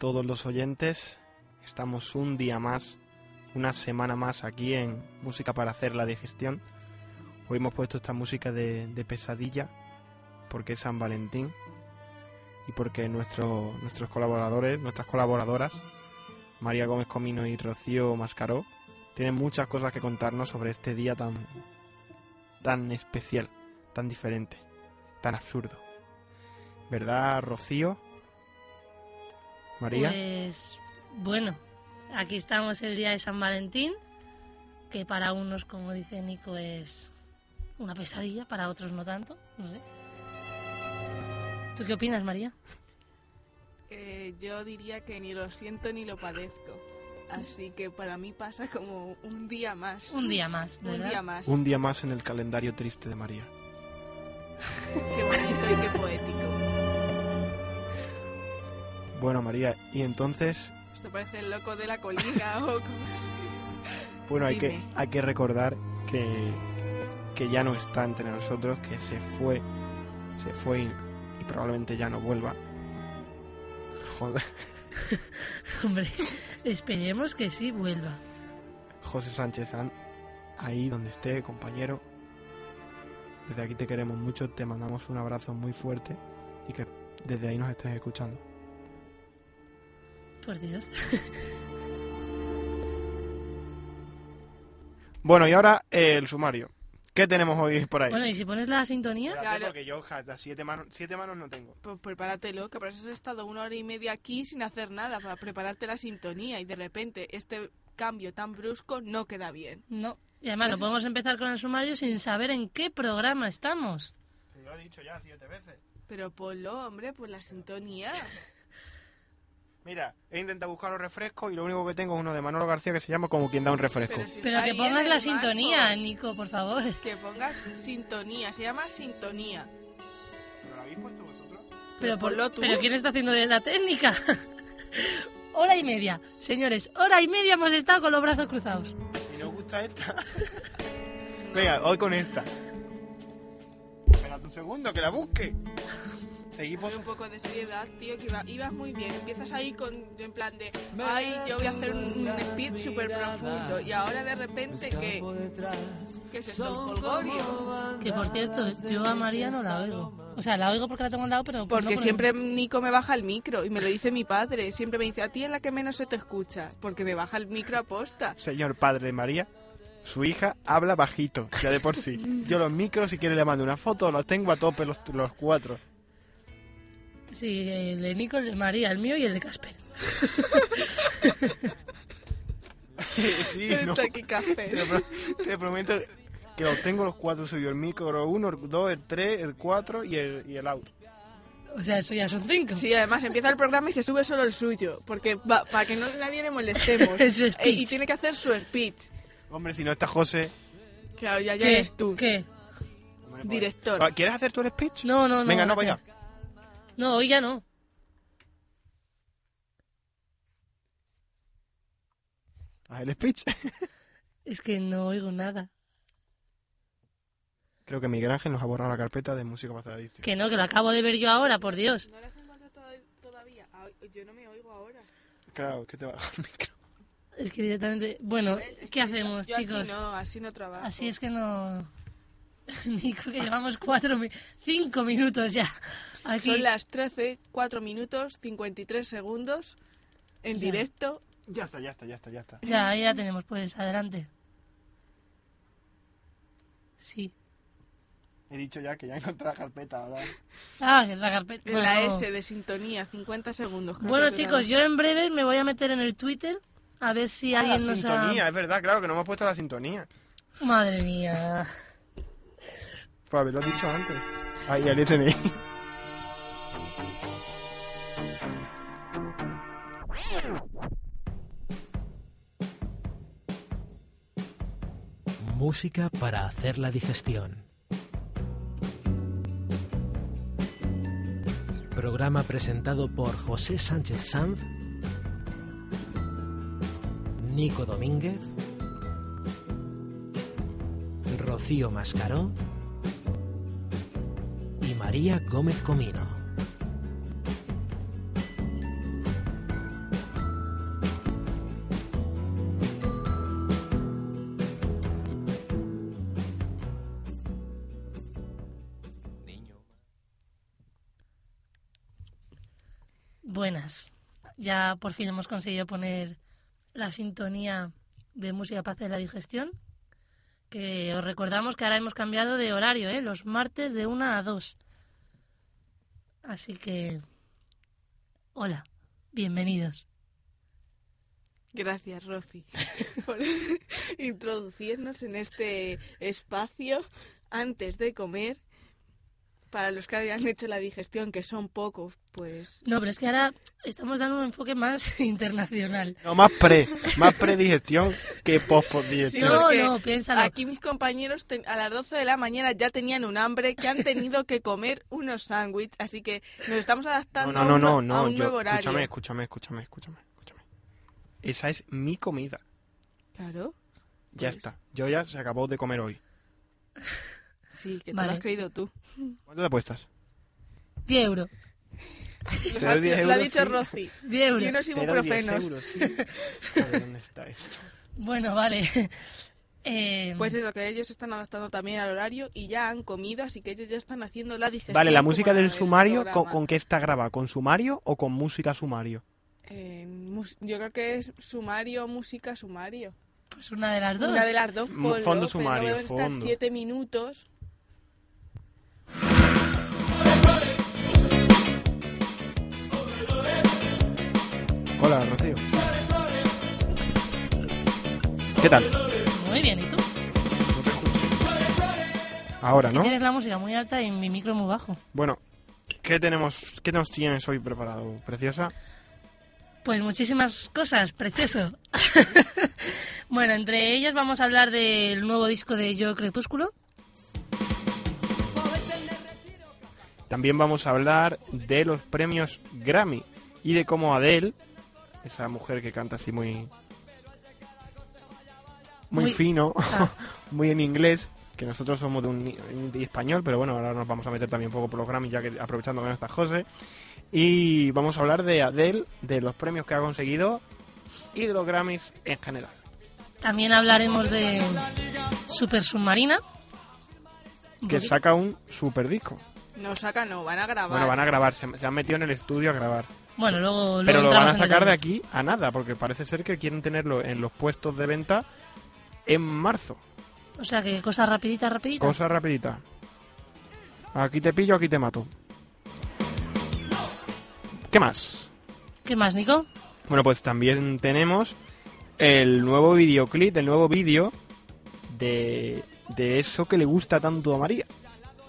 Todos los oyentes, estamos un día más, una semana más aquí en Música para hacer la digestión. Hoy hemos puesto esta música de, pesadilla porque es San Valentín y porque nuestro- nuestros colaboradores, nuestras colaboradoras, María Gómez Comino y Rocío Mascaró, tienen muchas cosas que contarnos sobre este día tan, tan especial, tan diferente, tan absurdo. ¿Verdad, Rocío? María. Pues bueno, aquí estamos el día de San Valentín, que para unos, como dice Nico, es una pesadilla, para otros no tanto, no sé. ¿Tú qué opinas, María? Eh, yo diría que ni lo siento ni lo padezco. Así que para mí pasa como un día más. Un día más, Un ¿verdad? día más. Un día más en el calendario triste de María. Qué Bueno, María, y entonces, Esto parece el loco de la colina o bueno, hay que, hay que recordar que, que ya no está entre nosotros, que se fue, se fue y, y probablemente ya no vuelva. Joder, Hombre, esperemos que sí vuelva. José Sánchez, ahí donde esté, compañero. Desde aquí te queremos mucho, te mandamos un abrazo muy fuerte y que desde ahí nos estés escuchando. Por Dios. Bueno, y ahora eh, el sumario. ¿Qué tenemos hoy por ahí? Bueno, ¿y si pones la sintonía? Espérate, Claro. porque yo ja, las siete manos, siete manos no tengo. Pues prepáratelo, que por eso has estado una hora y media aquí sin hacer nada para prepararte la sintonía y de repente este cambio tan brusco no queda bien. No. Y además no podemos empezar con el sumario sin saber en qué programa estamos. Lo he dicho ya siete veces. Pero ponlo, hombre, pues la sintonía. Mira, he intentado buscar los refrescos y lo único que tengo es uno de Manolo García que se llama como quien da un refresco. Pero, si Pero que pongas la sintonía, marco. Nico, por favor. Que pongas sintonía, se llama sintonía. ¿No lo habéis puesto vosotros? Pero, por- ponlo tú. pero ¿quién está haciendo la técnica? hora y media. Señores, hora y media hemos estado con los brazos cruzados. Si no os gusta esta. Venga, hoy con esta. Espera un segundo, que la busque. Seguimos. Un poco de seriedad, tío, que iba- ibas muy bien. Empiezas ahí con, en plan de, ay, yo voy a hacer un, un speech súper profundo. Y ahora de repente, ¿qué? ¿Qué es esto? Que por cierto, yo a María no la oigo. O sea, la oigo porque la tengo al lado, pero. por Porque no siempre Nico me baja el micro y me lo dice mi padre. Siempre me dice, a ti es la que menos se te escucha. Porque me baja el micro a posta. Señor padre de María, su hija habla bajito, ya de por sí. Yo los micros, si quiere le mando una foto, los tengo a tope los, los cuatro. Sí, el de Nico, el de María, el mío y el de Casper. sí, no. Está aquí café. Te, pro- te prometo que los tengo los cuatro suyos. El micro 1, el 2, el 3, el 4 y el, y el auto. O sea, eso ya son cinco. Sí, además empieza el programa y se sube solo el suyo. Porque va- para que no nadie le molestemos. Su Eh, speech. Y tiene que hacer su speech. Hombre, si no está José... Claro, ya, ya ¿Qué? eres tú. ¿Qué? hombre, pues- Director. ¿Quieres hacer tú el speech? No, no, no. Venga, no, gracias. No, hoy ya no. Haz el speech. Es que no oigo nada. Creo que Miguel Ángel nos ha borrado la carpeta de música edición. Que no, que lo acabo de ver yo ahora, por Dios. ¿No las encuentras toda- todavía? Ah, yo no me oigo ahora. Claro, que te va el micro. Es que directamente... Bueno, ¿qué hacemos, yo chicos? Así no, así no trabajo. Así es que no... Nico, que llevamos cuatro... Cinco minutos ya. Aquí. Son las 13, 4 minutos, 53 segundos. En Ya. directo. Ya está, ya está, ya está, ya está. Ya, ya tenemos, pues, adelante. Sí. He dicho ya que ya encontré la carpeta, ¿verdad? Ah, que la carpeta... En la bueno. S de sintonía, 50 segundos. creo Bueno, chicos, yo en breve me voy a meter en el Twitter a ver si Ah, la alguien nos sintonía, ha... es verdad, claro que no hemos puesto la sintonía. Madre mía. Pues haberlo dicho antes. Ahí, ahí tenéis. Música para hacer la digestión. Programa presentado por José Sánchez Sanz, Nico Domínguez, Rocío Mascaró y María Gómez Comino. Ya por fin hemos conseguido poner la sintonía de música para hacer la digestión. Que os recordamos que ahora hemos cambiado de horario, ¿eh? Los martes de 1 a 2. Así que... Hola, bienvenidos. Gracias, Rosy, por introducirnos en este espacio antes de comer. Para los que hayan hecho la digestión, que son pocos, pues No, pero es que ahora estamos dando un enfoque más internacional. No, más pre, más predigestión que post-digestión. No, porque no, piénsalo. Aquí mis compañeros ten- a las 12 de la mañana ya tenían un hambre que han tenido que comer unos sándwiches, así que nos estamos No, adaptando no, no, a, no, un, a no, un yo, nuevo horario. escúchame, escúchame, escúchame, escúchame, escúchame. Esa es mi comida. Claro, Ya Pues- está. Yo ya se acabó de comer hoy. sí, que te Vale. lo has creído tú. ¿Cuánto te apuestas? 10 euros. Te doy 10 lo ha euros, dicho sí. Rosy. 10 euros. Y unos Te doy 10 ibuprofenos. euros, sí. Joder, ¿Dónde está esto? Bueno, vale. Eh, Pues eso, que ellos se están adaptando también al horario y ya han comido, así que ellos ya están haciendo la digestión. Vale, la como música del el sumario, ¿con, programa. ¿con qué está grabada? ¿Con sumario o con música sumario? Eh, mus- yo creo que es sumario, música, sumario. pues una de las dos. Una de las dos, Mm, ponlo, fondo pero sumario, deben estar fondo. siete minutos. Hola, Rocío. ¿Qué tal? Muy bien, ¿y tú? Ahora, ¿no? tienes la música muy alta y mi micro muy bajo. Bueno, ¿qué tenemos, qué nos tienes hoy preparado, preciosa? Pues muchísimas cosas, precioso. bueno, entre ellas vamos a hablar del nuevo disco de Yo Crepúsculo. También vamos a hablar de los premios Grammy y de cómo Adele, esa mujer que canta así muy muy, Muy- fino, Ah. muy en inglés, que nosotros somos de un de español, pero bueno, ahora nos vamos a meter también un poco por los Grammy, ya que aprovechando que no está José. Y vamos a hablar de Adele, de los premios que ha conseguido y de los Grammys en general. También hablaremos de Super Submarina. Que saca un super disco. No sacan, no, van a grabar. Bueno, van a grabar, se, se han metido en el estudio a grabar. Bueno, luego, luego Pero lo van a sacar de aquí a nada, porque parece ser que quieren tenerlo en los puestos de venta en marzo. O sea que cosa rapidita, rapidita. Cosa rapidita. Aquí te pillo, aquí te mato. ¿Qué más? ¿Qué más, Nico? Bueno, pues también tenemos el nuevo videoclip, el nuevo vídeo de, de eso que le gusta tanto a María.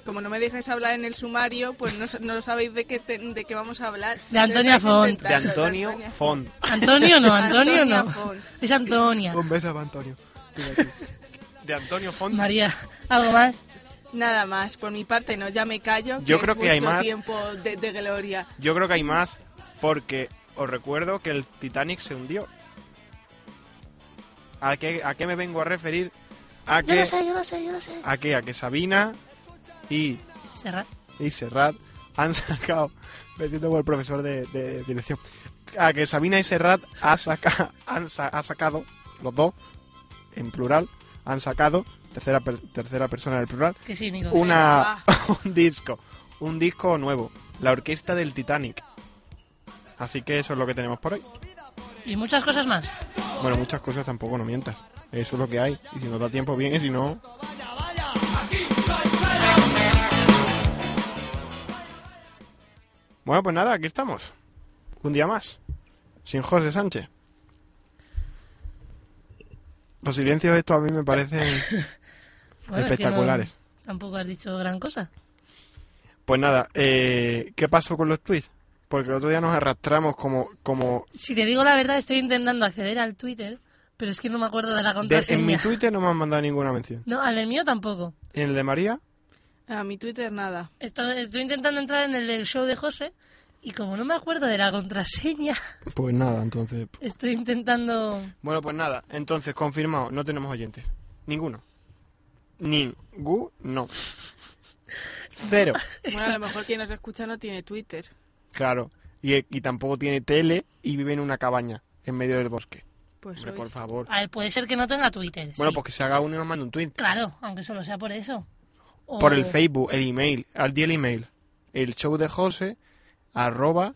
Como no me dejáis hablar en el sumario, pues no, no lo sabéis de qué, te- de qué vamos a hablar. De Antonia Font. De Antonio Antonia Font. Antonio no, Antonio no. Font. Es Antonia. Un beso para Antonio. De Antonio Font. María, ¿algo más? Nada más, por mi parte no, ya me callo. Yo es creo que hay más. tiempo de, de gloria. Yo creo que hay más porque os recuerdo que el Titanic se hundió. ¿A qué, ¿A qué me vengo a referir? A Yo que, lo sé, yo lo sé, yo lo sé. a que, a que Sabina y, Serrat. y Serrat han sacado, me siento como el profesor de, de dirección, a que Sabina y Serrat ha, saca, han sa- ha sacado, los dos, en plural, han sacado, tercera, per- tercera persona del plural, Que sí, Nico. una, un disco, un disco nuevo, la orquesta del Titanic. Así que eso es lo que tenemos por hoy. Y muchas cosas más. Bueno, muchas cosas tampoco no mientas. Eso es lo que hay. Y si nos da tiempo, bien. Y si no... Bueno, pues nada, aquí estamos. Un día más. Sin José Sánchez. Los silencios estos a mí me parecen Bueno, es que espectaculares. no- tampoco has dicho gran cosa. Pues nada, eh, ¿qué pasó con los tweets? Porque el otro día nos arrastramos como... como Si te digo la verdad, estoy intentando acceder al Twitter, pero es que no me acuerdo de la de- contraseña. en mi Twitter no me han mandado ninguna mención. No, al del mío tampoco. ¿Y en el de María? A mi Twitter nada. Esto- Estoy intentando entrar en el del show de José y como no me acuerdo de la contraseña, Pues nada, entonces... estoy intentando... Bueno, pues nada, entonces confirmado, no tenemos oyentes. Ninguno. Ninguno. Cero. Bueno, a lo mejor quien nos escucha no tiene Twitter. Claro. Y, y tampoco tiene tele y vive en una cabaña en medio del bosque. Pues Hombre, hoy- por favor. A ver, puede ser que no tenga Twitter. Bueno, sí. pues que se haga uno y nos mande un tweet. Claro, aunque solo sea por eso. O- Por el Facebook, el email, al día el email. El show de José arroba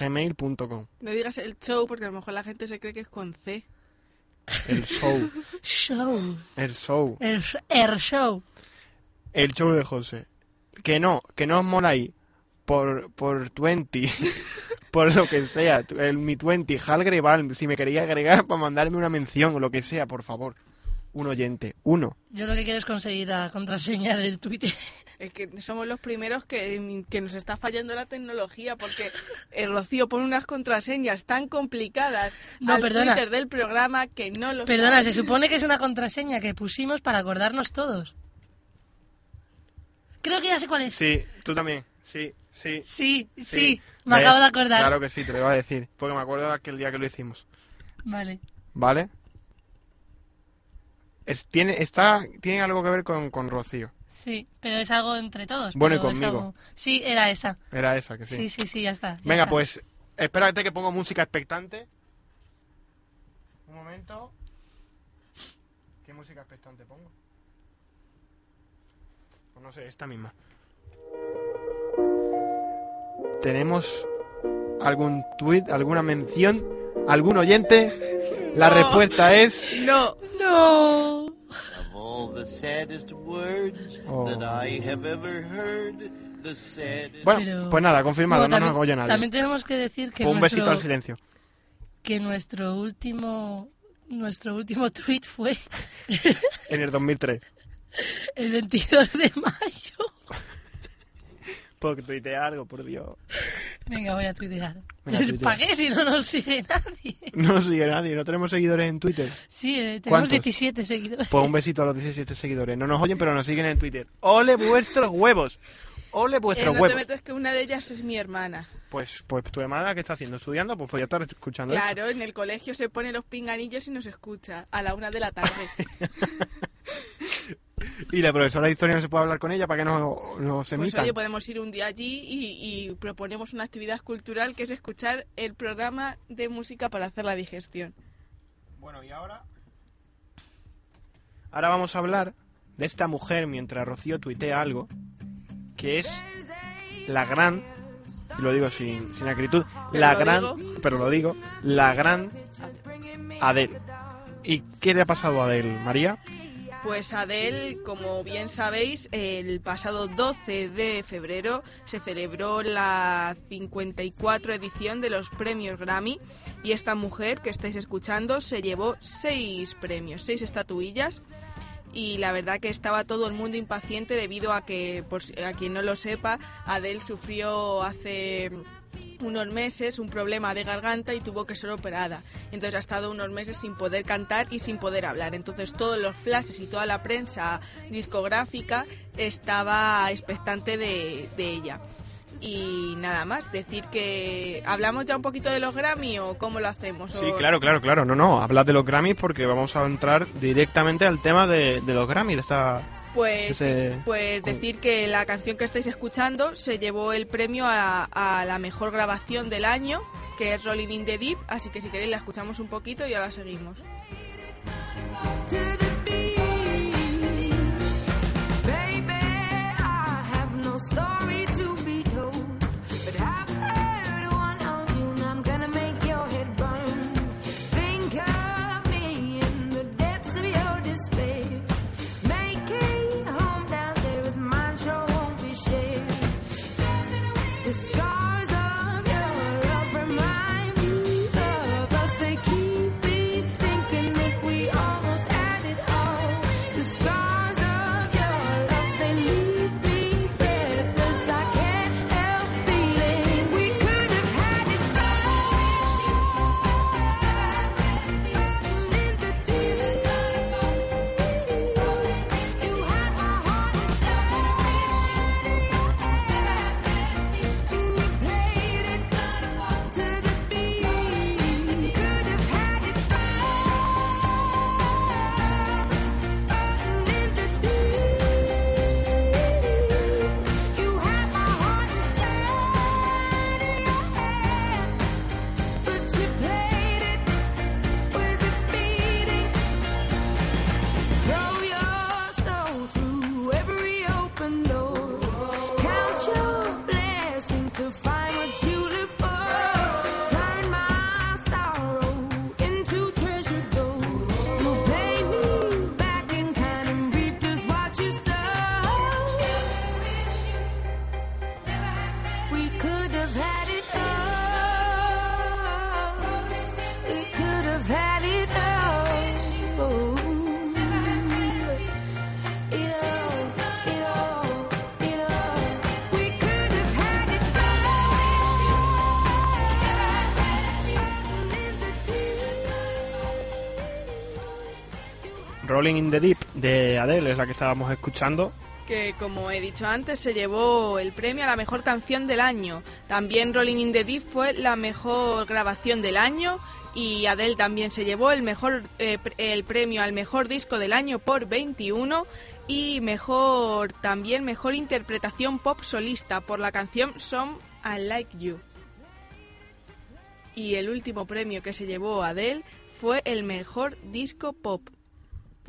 gmail.com. No digas el show porque a lo mejor la gente se cree que es con C. El show. Show. El show. El, el show. El show de José. Que no, que no os moláis por, por 20, por lo que sea, el, mi 20, Halgreval, si me queréis agregar para mandarme una mención o lo que sea, por favor. Un oyente, uno. Yo lo que quiero es conseguir la contraseña del Twitter. Es que somos los primeros que, que nos está fallando la tecnología porque el Rocío pone unas contraseñas tan complicadas No, al perdona. Twitter del programa que no lo Perdona, sabe. se supone que es una contraseña que pusimos para acordarnos todos. Creo que ya sé cuál es. Sí, tú también. Sí, sí. Sí, sí, me ¿Ves? acabo de acordar. Claro que sí, te lo iba a decir. Porque me acuerdo de aquel día que lo hicimos. Vale. ¿Vale? Es, tiene, está, tiene algo que ver con, con Rocío. Sí, pero es algo entre todos. Bueno, y conmigo. algo- Sí, era esa. Era esa, que sí. Sí, sí, sí, ya está. ya Venga, está. pues, espérate que pongo música expectante. Un momento. ¿Qué música expectante pongo? Pues no sé, esta misma. ¿Tenemos algún tweet, alguna mención, algún oyente? La respuesta es... No, No. Of all the saddest words Oh. that I have ever heard, the saddest. Bueno, Pero- pues nada, confirmado, no también, nos oye nadie. También tenemos que decir que un nuestro, besito al silencio. que nuestro último nuestro último tweet fue En el 2003. el 22 de mayo. Porque tuiteé algo, por Dios. Venga, voy a tuitear. ¿Para qué si no nos sigue nadie? No nos sigue nadie, no tenemos seguidores en Twitter. Sí, eh, tenemos ¿Cuántos? 17 seguidores. Pues un besito a los 17 seguidores. No nos oyen, pero nos siguen en Twitter. ¡Ole vuestros huevos! ¡Ole eh, vuestros no te huevos! metes que una de ellas es mi hermana. Pues, pues tu hermana, ¿qué está haciendo? ¿Estudiando? Pues podría estar escuchando esto. Claro, en el colegio se pone los pinganillos y nos escucha a la una de la tarde. Y la profesora de historia no se puede hablar con ella para que nos, nos Pues emitan. oye, podemos ir un día allí y, y proponemos una actividad cultural que es escuchar el programa de música para hacer la digestión. Bueno, y ahora... Ahora vamos a hablar de esta mujer mientras Rocío tuitea algo, que es la gran, y lo digo sin, sin acritud, Pero la gran, digo. pero lo digo, la gran Adele. ¿Y qué le ha pasado a Adele, María? Pues Adele, como bien sabéis, el pasado 12 de febrero se celebró la 54 edición de los premios Grammy y esta mujer que estáis escuchando se llevó seis premios, seis estatuillas. Y la verdad que estaba todo el mundo impaciente debido a que, por a quien no lo sepa, Adele sufrió hace unos meses un problema de garganta y tuvo que ser operada. Entonces ha estado unos meses sin poder cantar y sin poder hablar. Entonces todos los flashes y toda la prensa discográfica estaba expectante de, de ella. Y nada más, decir que hablamos ya un poquito de los Grammy o cómo lo hacemos. Sí, O- claro, claro, claro. No, no, hablas de los Grammys porque vamos a entrar directamente al tema de, de los Grammys, de esta... Pues, pues decir que la canción que estáis escuchando se llevó el premio a, a la mejor grabación del año, que es Rolling in the Deep, así que si queréis la escuchamos un poquito y ahora seguimos. Rolling in the Deep de Adele es la que estábamos escuchando. que como he dicho antes se llevó el premio a la mejor canción del año. También Rolling in the Deep fue la mejor grabación del año y Adele también se llevó el mejor eh, el premio al mejor disco del año por 21 y mejor también mejor interpretación pop solista por la canción Some I Like You. Y el último premio que se llevó Adele fue el mejor disco pop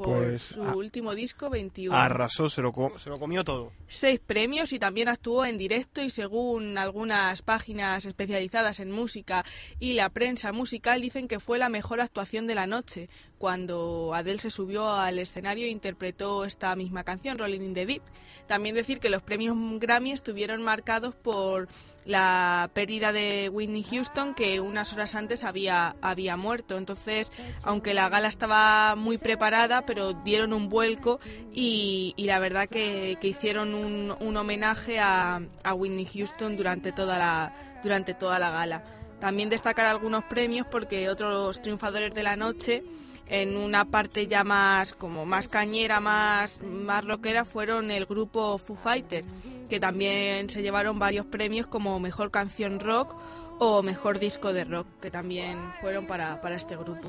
por Pues, su último disco 21 Arrasó, se lo, se lo comió todo. seis premios y también actuó en directo y según algunas páginas especializadas en música y la prensa musical dicen que fue la mejor actuación de la noche cuando Adele se subió al escenario e interpretó esta misma canción, Rolling in the Deep. También decir que los premios Grammy estuvieron marcados por la pérdida de Whitney Houston que unas horas antes había, había muerto. Entonces, aunque la gala estaba muy preparada, pero dieron un vuelco y, y la verdad que, que hicieron un, un homenaje a, a Whitney Houston durante toda la, durante toda la gala. También destacar algunos premios porque otros triunfadores de la noche en una parte ya más como más cañera, más, más rockera fueron el grupo Foo Fighter, que también se llevaron varios premios como mejor canción rock o mejor disco de rock, que también fueron para, para este grupo.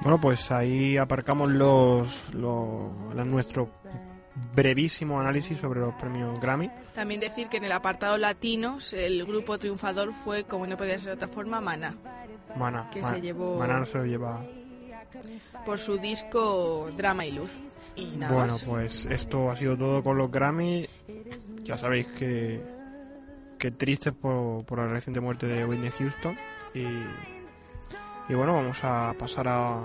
Bueno, pues ahí aparcamos los, los- nuestro brevísimo análisis sobre los premios Grammy. También decir que en el apartado latinos el grupo triunfador fue, como no podía ser de otra forma, Mana, Mana, Que se llevó- Maná se lo lleva. Por su disco Drama y Luz. Y nada Bueno, más. pues esto ha sido todo con los Grammy. Ya sabéis que, que tristes por, por la reciente muerte de Whitney Houston. Y, y bueno, vamos a pasar a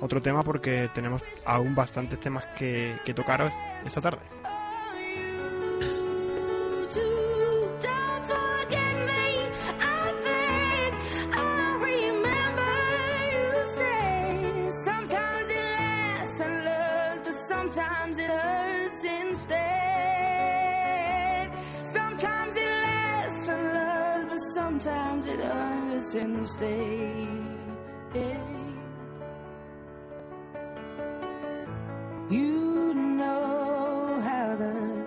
otro tema porque tenemos aún bastantes temas que, que tocaros esta tarde. since day. You know how the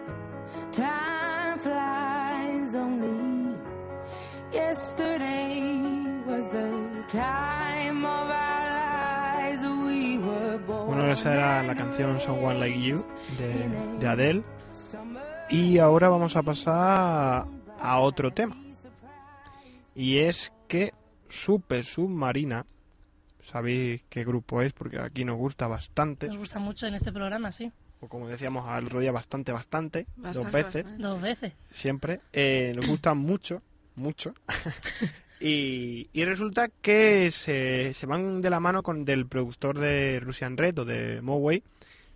time flies only. Yesterday was the time of our lives were. Bueno, esa era la canción Someone Like You de Adele. Y ahora vamos a pasar a otro tema. Y es que Super Submarina, sabéis qué grupo es porque aquí nos gusta bastante, Nos gusta mucho en este programa, sí. o como decíamos al otro día, bastante, bastante, Bastante, dos veces, bastante. Dos veces. siempre. Eh, nos gustan mucho, mucho. y, y resulta que se, se van de la mano con del productor de Russian Red o de Moway,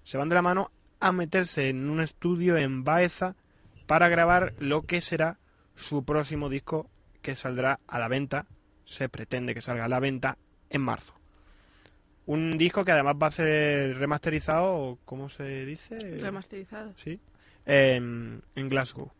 se van de la mano a meterse en un estudio en Baeza para grabar lo que será su próximo disco que saldrá a la venta, se pretende que salga a la venta en marzo. Un disco que además va a ser remasterizado, ¿cómo se dice? Remasterizado. Sí. En, en Glasgow.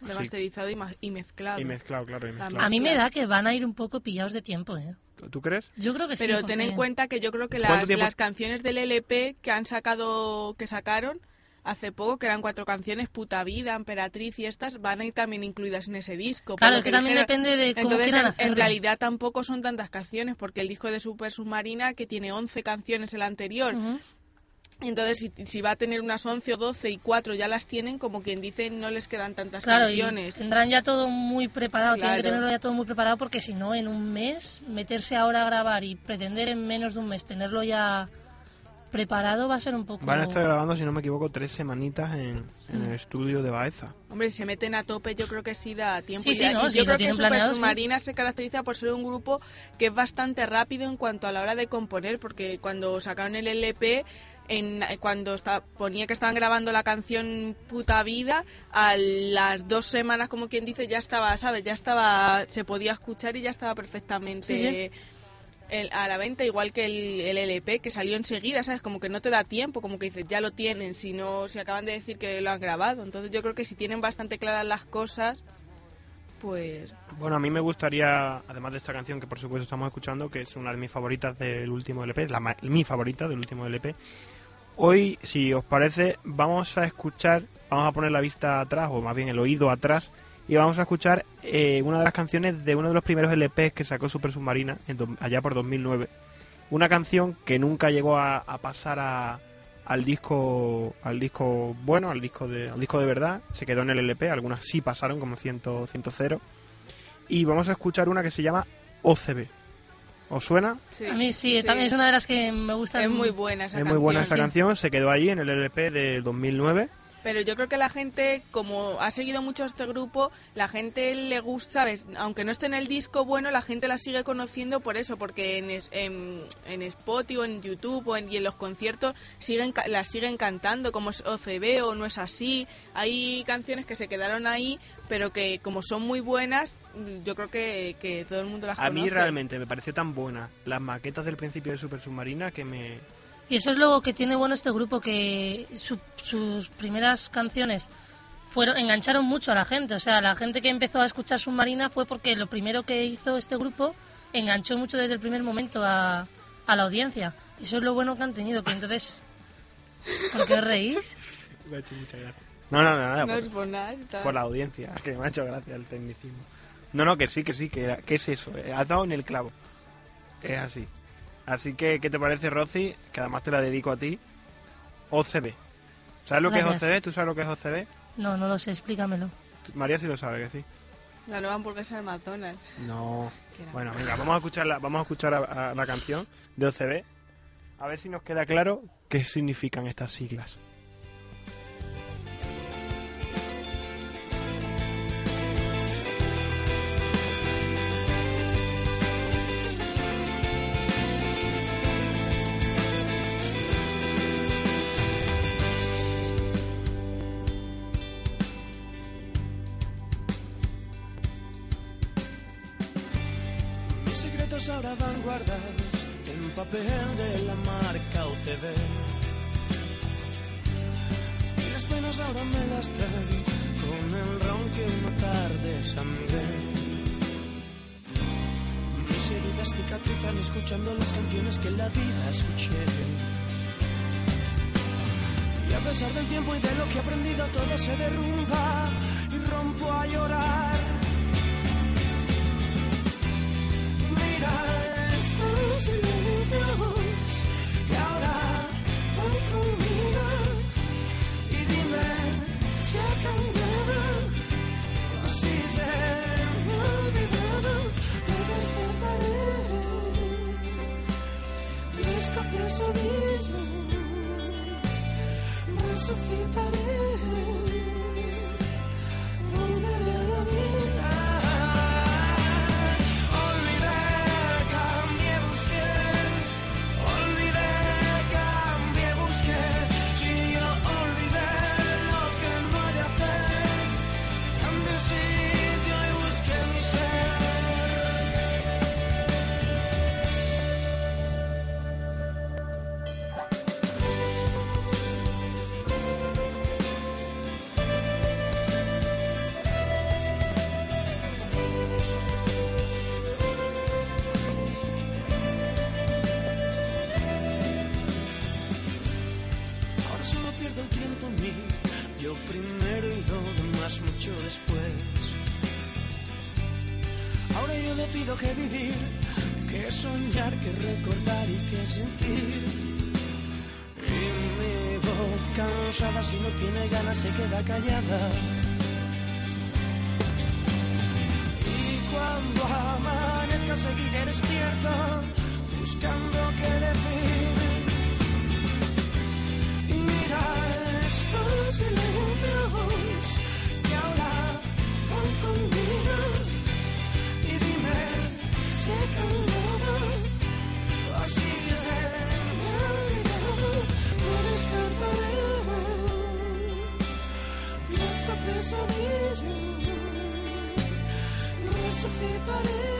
Remasterizado y, ma- y mezclado. y mezclado, claro, y mezclado. A mí me da que van a ir un poco pillados de tiempo, ¿eh? ¿Tú crees? Yo creo que sí. Pero ten en cuenta que yo creo que ¿Cuánto las, tiempo- las canciones del LP que han sacado, que sacaron hace poco, que eran cuatro canciones, Puta Vida, Emperatriz y estas, van a ir también incluidas en ese disco. Claro, es que también dijeron- depende de cómo Entonces, quieran en, hacerlo. en realidad tampoco son tantas canciones, porque el disco de Super Submarina, que tiene 11 canciones el anterior, entonces si, si va a tener unas 11 o 12 y 4 ya las tienen, como quien dice, no les quedan tantas Claro, y canciones. tendrán ya todo muy preparado, tienen que tenerlo ya todo muy preparado porque si no, en un mes, meterse ahora a grabar y pretender en menos de un mes tenerlo ya preparado va a ser un poco... Van a estar grabando, si no me equivoco, tres semanitas en, en el estudio de Baeza. Hombre, si se meten a tope, yo creo que sí da tiempo. Sí, Y sí, no, yo creo que Super planeado, sí. Submarina se caracteriza por ser un grupo que es bastante rápido en cuanto a la hora de componer, porque cuando sacaron el LP, en, cuando está, ponía que estaban grabando la canción Puta Vida, a las dos semanas, como quien dice, ya estaba, ¿sabes? Ya estaba, se podía escuchar y ya estaba perfectamente... Sí, sí. El- a la venta, igual que el, el LP, que salió enseguida, ¿sabes? Como que no te da tiempo, como que dices, ya lo tienen, si no, si acaban de decir que lo han grabado. Entonces yo creo que si tienen bastante claras las cosas, pues... Bueno, a mí me gustaría, además de esta canción que por supuesto estamos escuchando, que es una de mis favoritas del último LP, la mi favorita del último LP, hoy, si os parece, vamos a escuchar, vamos a poner la vista atrás, o más bien el oído atrás, y vamos a escuchar eh, una de las canciones de uno de los primeros LPs que sacó Super Submarina, en do- allá por 2009. Una canción que nunca llegó a, a pasar a- al disco al disco bueno, al disco de al disco de verdad, se quedó en el LP, algunas sí pasaron como 100 100 y vamos a escuchar una que se llama OCB. ¿Os suena? sí, A mí sí, sí. también es una de las que me gusta. Es muy buena esa es canción. muy buena esta sí. canción, se quedó ahí en el LP del 2009. Pero yo creo que la gente, como ha seguido mucho este grupo, la gente le gusta, ¿sabes? Aunque no esté en el disco bueno, la gente la sigue conociendo por eso, porque en, en, en Spotify o en YouTube o en, y en los conciertos siguen las siguen cantando, como es OCB o No es así. Hay canciones que se quedaron ahí, pero que como son muy buenas, yo creo que, que todo el mundo las A mí conoce. realmente me pareció tan buena las maquetas del principio de Super Submarina que me... Y eso es lo que tiene bueno este grupo, que su- sus primeras canciones fueron engancharon mucho a la gente. O sea, la gente que empezó a escuchar Submarina fue porque lo primero que hizo este grupo enganchó mucho desde el primer momento a, a la audiencia. Eso es lo bueno que han tenido, que entonces... ¿Por qué os reís? Me ha hecho mucha gracia. No, no, no, nada, No por, es por nada. está- por la audiencia, que me ha hecho gracia el tecnicismo. No, no, que sí, que sí, que, que es eso, eh, has dado en el clavo. Es así. Así que, ¿qué te parece, Rosy? Que además te la dedico a ti. OCB. ¿Sabes lo que Gracias. es OCB? ¿Tú sabes lo que es OCB? No, no lo sé, explícamelo. María sí lo sabe, que sí. La nueva hamburguesa de McDonald's. No. Bueno, venga, vamos a escuchar la, vamos a, escuchar a- a la canción de OCB. A ver si nos queda claro qué significan estas siglas. Secretos ahora van guardados en papel de la marca UTV. Y las penas ahora me las traen con el ron que una tarde sangré. Mis heridas cicatrizan escuchando las canciones que en la vida escuché. Y a pesar del tiempo y de lo que he aprendido, todo se derrumba y rompo a llorar. pesadilla resucitaré. Ahora yo decido que vivir, que soñar, que recordar y que sentir. Y mi voz cansada, si no tiene ganas, se queda callada. Y cuando amanezca, seguiré despierto, buscando qué decir. Resucitaré,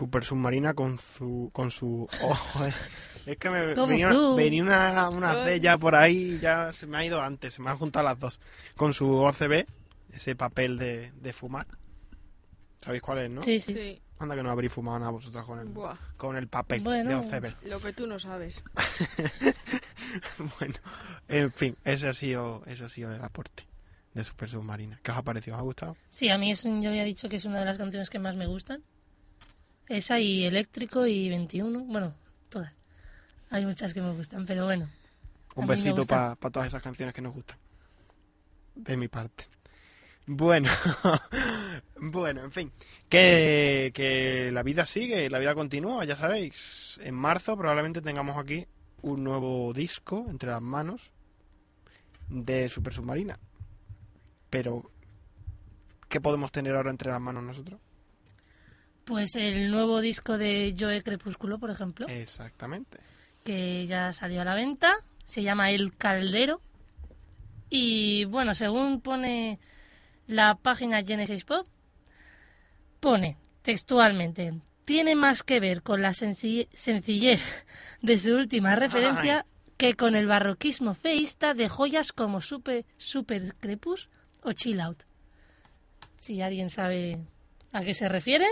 Super Submarina con su... Con su oh, joder. Es que me venía, venía una, una C ya por ahí, ya se me ha ido antes, se me han juntado las dos. Con su OCB, ese papel de, de fumar. ¿Sabéis cuál es, no? Sí, sí. Sí. Anda que no habréis fumado nada vosotras con el, Buah, con el papel Bueno. de OCB. lo que tú no sabes. bueno, en fin, ese ha sido, ese ha sido el aporte de Super Submarina. ¿Qué os ha parecido? ¿Os ha gustado? Sí, a mí es, un- yo había dicho que es una de las canciones que más me gustan. Esa y Eléctrico y 21. Bueno, todas. Hay muchas que me gustan, pero bueno. Un besito para todas esas canciones que nos gustan. De mi parte. Bueno, bueno, en fin. Que, que la vida sigue, la vida continúa, ya sabéis. En marzo probablemente tengamos aquí un nuevo disco entre las manos de Super Submarina. Pero, ¿qué podemos tener ahora entre las manos nosotros? Pues el nuevo disco de Joe Crepúsculo, por ejemplo, Exactamente. que ya salió a la venta. Se llama El Caldero. Y bueno, según pone la página Genesis Pop, pone textualmente, tiene más que ver con la senci- sencillez de su última referencia que con el barroquismo feísta de joyas como Super, Super Crepus o Chill Out. Si alguien sabe a qué se refiere.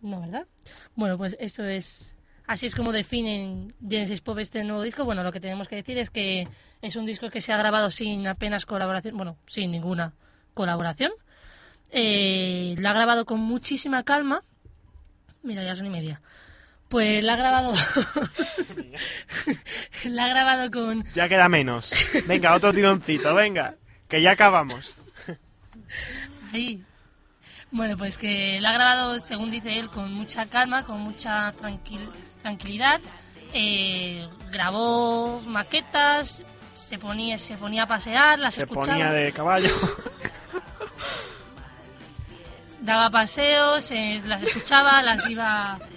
No, ¿verdad? Bueno, pues eso es. Así es como definen Genesis Pop este nuevo disco. Bueno, lo que tenemos que decir es que es un disco que se ha grabado sin apenas colaboración, bueno, sin ninguna colaboración. Eh, la ha grabado con muchísima calma. Mira, ya son y media. Pues la ha grabado. la ha grabado con. Ya queda menos. Venga, otro tironcito, venga. Que ya acabamos. Ahí. Bueno, pues que la ha grabado, según dice él, con mucha calma, con mucha tranquil- tranquilidad. Eh, grabó maquetas, se ponía, se ponía a pasear, las Se escuchaba, ponía de caballo. daba paseos, eh, las escuchaba, las iba...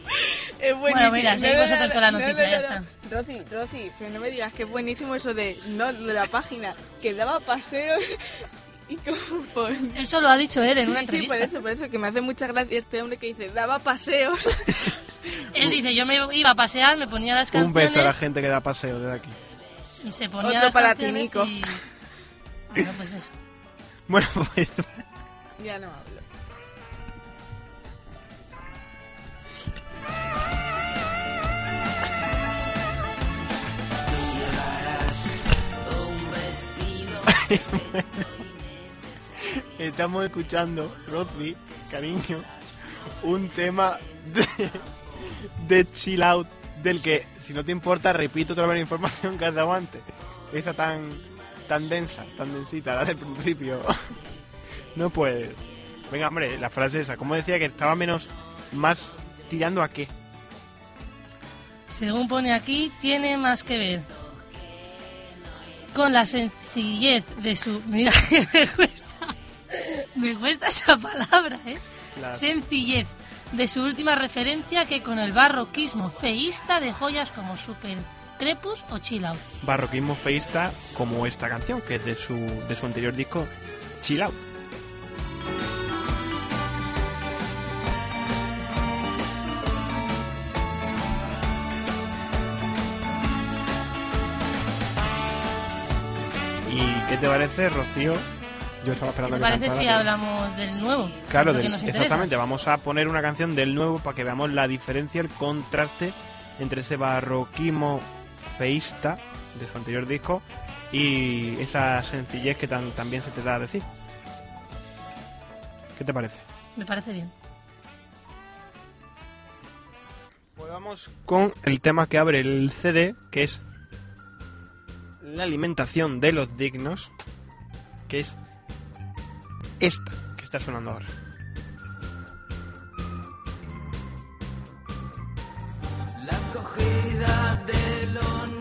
Es buenísimo. mira, seguid no, vosotros no, con la no, noticia, no, ya no, está. Rosy, Rosy, pero no me digas que es buenísimo eso de, no, de la página, que daba paseos y como por... Eso lo ha dicho él en una Sí, sí, entrevista. por eso, por eso, que me hace mucha gracia este hombre que dice, daba paseos. Él dice, yo me iba a pasear, me ponía las Un canciones beso a la gente que da paseo desde aquí. y se ponía Otro las para ti, Nico. y... Bueno, pues eso. Bueno, pues ya no hablo. Estamos escuchando, Rosy, cariño, un tema de, de chill out del que, si no te importa, repito otra vez la información que has dado antes. Esa tan, tan densa, tan densita, la del principio. No puedes. Venga, hombre, la frase esa. Como decía que estaba menos, más tirando a qué? Según pone aquí, tiene más que ver con la sencillez de su... Mira, me cuesta, me cuesta esa palabra, ¿eh? Sencillez de su última referencia que con el barroquismo feísta de joyas como Super Crepus o Chill Out. barroquismo feísta como esta canción, que es de su, de su anterior disco, Chill Out. ¿Y qué te parece, Rocío? Yo estaba ¿Qué esperando te que parece si hablamos del nuevo? Claro, del- exactamente. Vamos a poner una canción del nuevo para que veamos la diferencia, el contraste entre ese barroquismo feísta de su anterior disco y esa sencillez que tan, también se te da a decir. ¿Qué te parece? Me parece bien. Pues vamos con el tema que abre el CD, que es la alimentación de los dignos, que es esta que está sonando ahora. La acogida de lo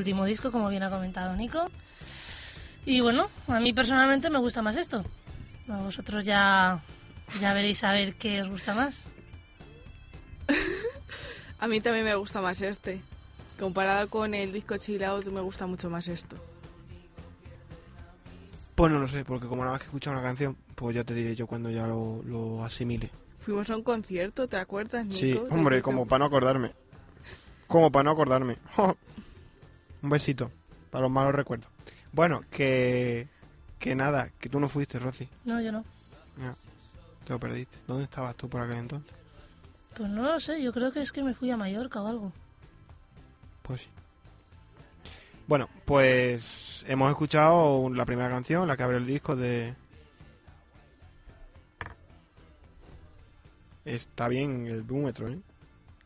último disco, como bien ha comentado Nico. Y bueno, a mí personalmente me gusta más esto. A vosotros ya, ya veréis a ver qué os gusta más. A mí también me gusta más este. Comparado con el disco Chill Out, me gusta mucho más esto. Pues no lo sé, porque como nada más que escuchar una canción, pues ya te diré yo cuando ya lo, lo asimile. Fuimos a un concierto, ¿te acuerdas, Nico? Sí, hombre, como para no acordarme. Como para no acordarme. Un besito, para los malos recuerdos. Bueno, que... Que nada, que tú no fuiste, Rosy. No, yo no. Ya, te lo perdiste. ¿Dónde estabas tú por aquel entonces? Pues no lo sé, yo creo que es que me fui a Mallorca o algo. Pues sí. Bueno, pues hemos escuchado la primera canción, la que abre el disco de... Está bien el búmetro, ¿eh?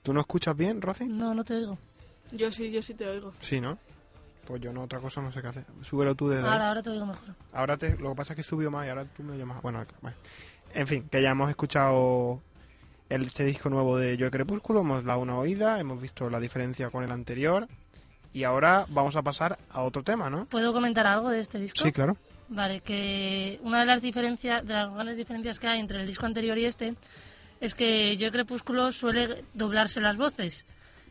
¿Tú no escuchas bien, Rosy? No, no te oigo. Yo sí, yo sí te oigo. Sí, ¿no? Pues yo no, otra cosa no sé qué hacer. Súbelo tú desde ahí. Ahora, ahora te oigo mejor. Ahora te, lo que pasa es que subió más y ahora tú me llamas. Bueno, bueno. En fin, que ya hemos escuchado el, este disco nuevo de Yo Crepúsculo, hemos dado una oída, hemos visto la diferencia con el anterior y ahora vamos a pasar a otro tema, ¿no? ¿Puedo comentar algo de este disco? Sí, claro. Vale, que una de las diferencias, de las grandes diferencias que hay entre el disco anterior y este es que Yo Crepúsculo suele doblarse las voces.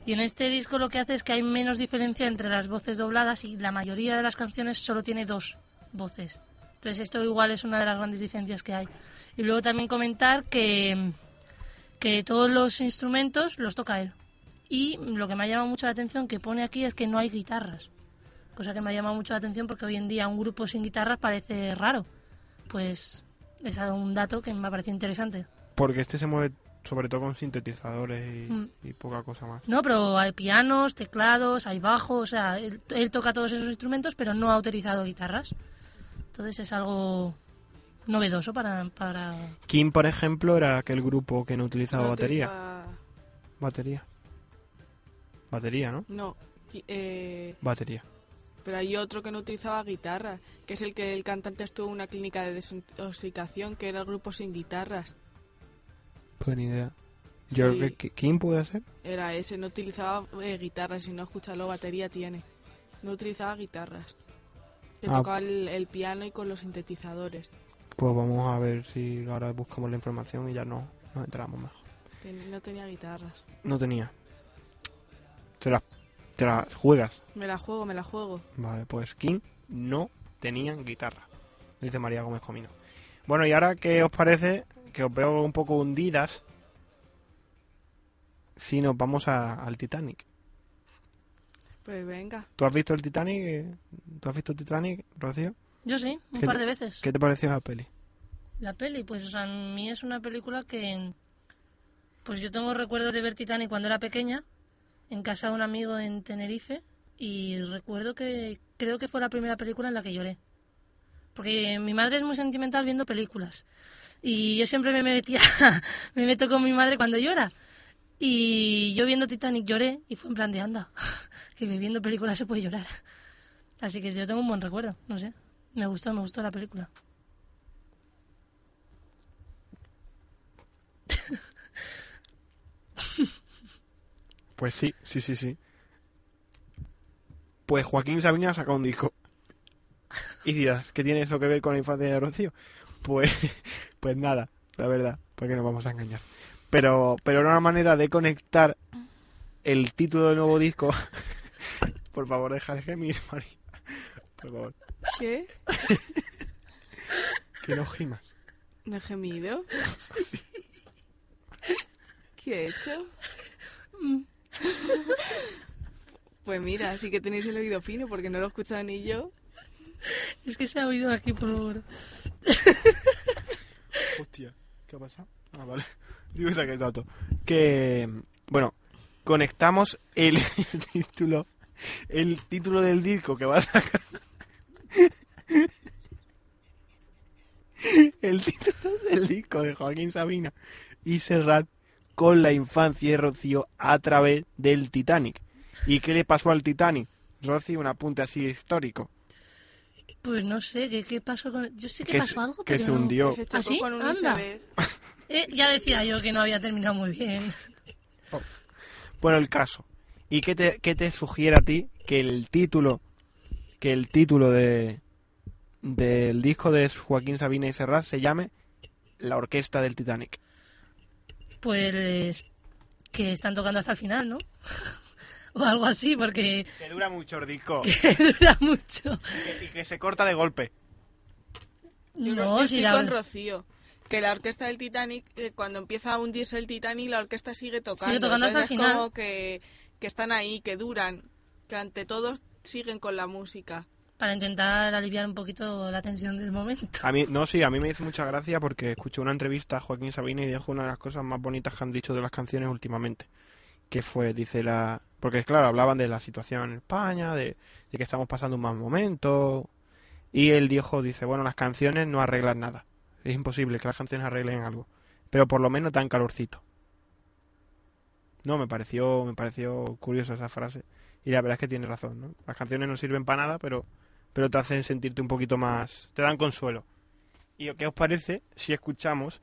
Y en este disco lo que hace es que hay menos diferencia entre las voces dobladas y la mayoría de las canciones solo tiene dos voces. Entonces esto igual es una de las grandes diferencias que hay. Y luego también comentar que, que todos los instrumentos los toca él. Y lo que me ha llamado mucho la atención que pone aquí es que no hay guitarras. Cosa que me ha llamado mucho la atención porque hoy en día un grupo sin guitarras parece raro. Pues es un dato que me ha parecido interesante. Porque este se mueve sobre todo con sintetizadores y, Mm. y poca cosa más. No, pero hay pianos, teclados, hay bajo, o sea, él, él toca todos esos instrumentos, pero no ha utilizado guitarras. Entonces es algo novedoso para... para... Kim, por ejemplo, era aquel grupo que no utilizaba No batería. utiliza- Batería. Batería, ¿no? No, eh, Batería. pero hay otro que no utilizaba guitarra, que es el que el cantante estuvo en una clínica de desintoxicación, que era el grupo sin guitarras. Pues ni idea. Yo Sí. puede ser. Era ese, no utilizaba eh, guitarras, si no escuchalo, batería tiene. No utilizaba guitarras. Que Ah. tocaba el, el piano y con los sintetizadores. Pues vamos a ver si ahora buscamos la información y ya no nos enteramos mejor. Ten- no tenía guitarras. No tenía. Te la, te la juegas. Me la juego, me la juego. Vale, pues King no tenían guitarra. Dice María Gómez Comino. Bueno, y ahora, ¿qué os parece? Que os veo un poco hundidas. Si nos vamos a- al Titanic. Pues venga. ¿Tú has visto el Titanic? eh? ¿Tú has visto el Titanic, Rocío? Yo sí, un ¿Qué par de veces. ¿Qué te pareció la peli? La peli, pues o sea, a mí es una película que... Pues yo tengo recuerdos de ver Titanic cuando era pequeña, en casa de un amigo en Tenerife, y recuerdo que creo que fue la primera película en la que lloré. Porque mi madre es muy sentimental viendo películas. Y yo siempre me metía, me meto con mi madre cuando llora. Y yo viendo Titanic lloré y fue en plan de anda, que viendo películas se puede llorar. Así que yo tengo un buen recuerdo, no sé. Me gustó, me gustó la película. Pues sí, sí, sí, sí. Pues Joaquín Sabina sacado un disco. Y dirás, ¿qué tiene eso que ver con la infancia de Rocío? Pues, pues nada, la verdad, porque nos vamos a engañar. Pero, pero era una manera de conectar el título del nuevo disco. Por favor, deja de gemir, María. Por favor, ¿Qué? que no gimas. ¿No he gemido? ¿Qué he hecho? Pues mira, sí que tenéis el oído fino porque no lo he escuchado ni yo. Es que se ha oído aquí por favor. Hostia, ¿qué ha pasado? Ah, vale. Digo que dato. Que, bueno, conectamos el título, el título del disco que va a sacar. El título del disco de Joaquín Sabina y Serrat con la infancia de Rocío a través del Titanic. ¿Y qué le pasó al Titanic? Rocío, un apunte así histórico. Pues no sé, ¿qué, qué pasó con...? Yo sé que, Que pasó algo, que pero se no- hundió. Que se chocó ¿Ah, sí? con un Anda. Eh, ya decía yo que no había terminado muy bien. Bueno, el caso. ¿Y qué te, qué te sugiere a ti que el título que el título de del disco de Joaquín Sabina y Serrat se llame La Orquesta del Titanic. Pues que están tocando hasta el final, ¿no? o algo así, porque Que dura mucho el disco dura mucho. y que se corta de golpe. Yo No, si estoy la... con Rocío. Que la orquesta del Titanic, eh, cuando empieza a hundirse el Titanic, la orquesta sigue tocando. Sigue tocando hasta el final. Es como que, que están ahí, que duran, que ante todo siguen con la música. para intentar aliviar un poquito la tensión del momento. A mí, no, sí, a mí me hizo mucha gracia porque escuché una entrevista a Joaquín Sabina y dijo una de las cosas más bonitas que han dicho de las canciones últimamente. Que fue, dice la... Porque claro, hablaban de la situación en España, de, de que estamos pasando un mal momento. Y él dijo, dice, bueno, las canciones no arreglan nada. Es imposible que las canciones arreglen algo. Pero por lo menos dan calorcito. No, me pareció, me pareció curiosa esa frase. Y la verdad es que tiene razón, ¿no? Las canciones no sirven para nada, pero, pero te hacen sentirte un poquito más... Te dan consuelo. ¿Y qué os parece si escuchamos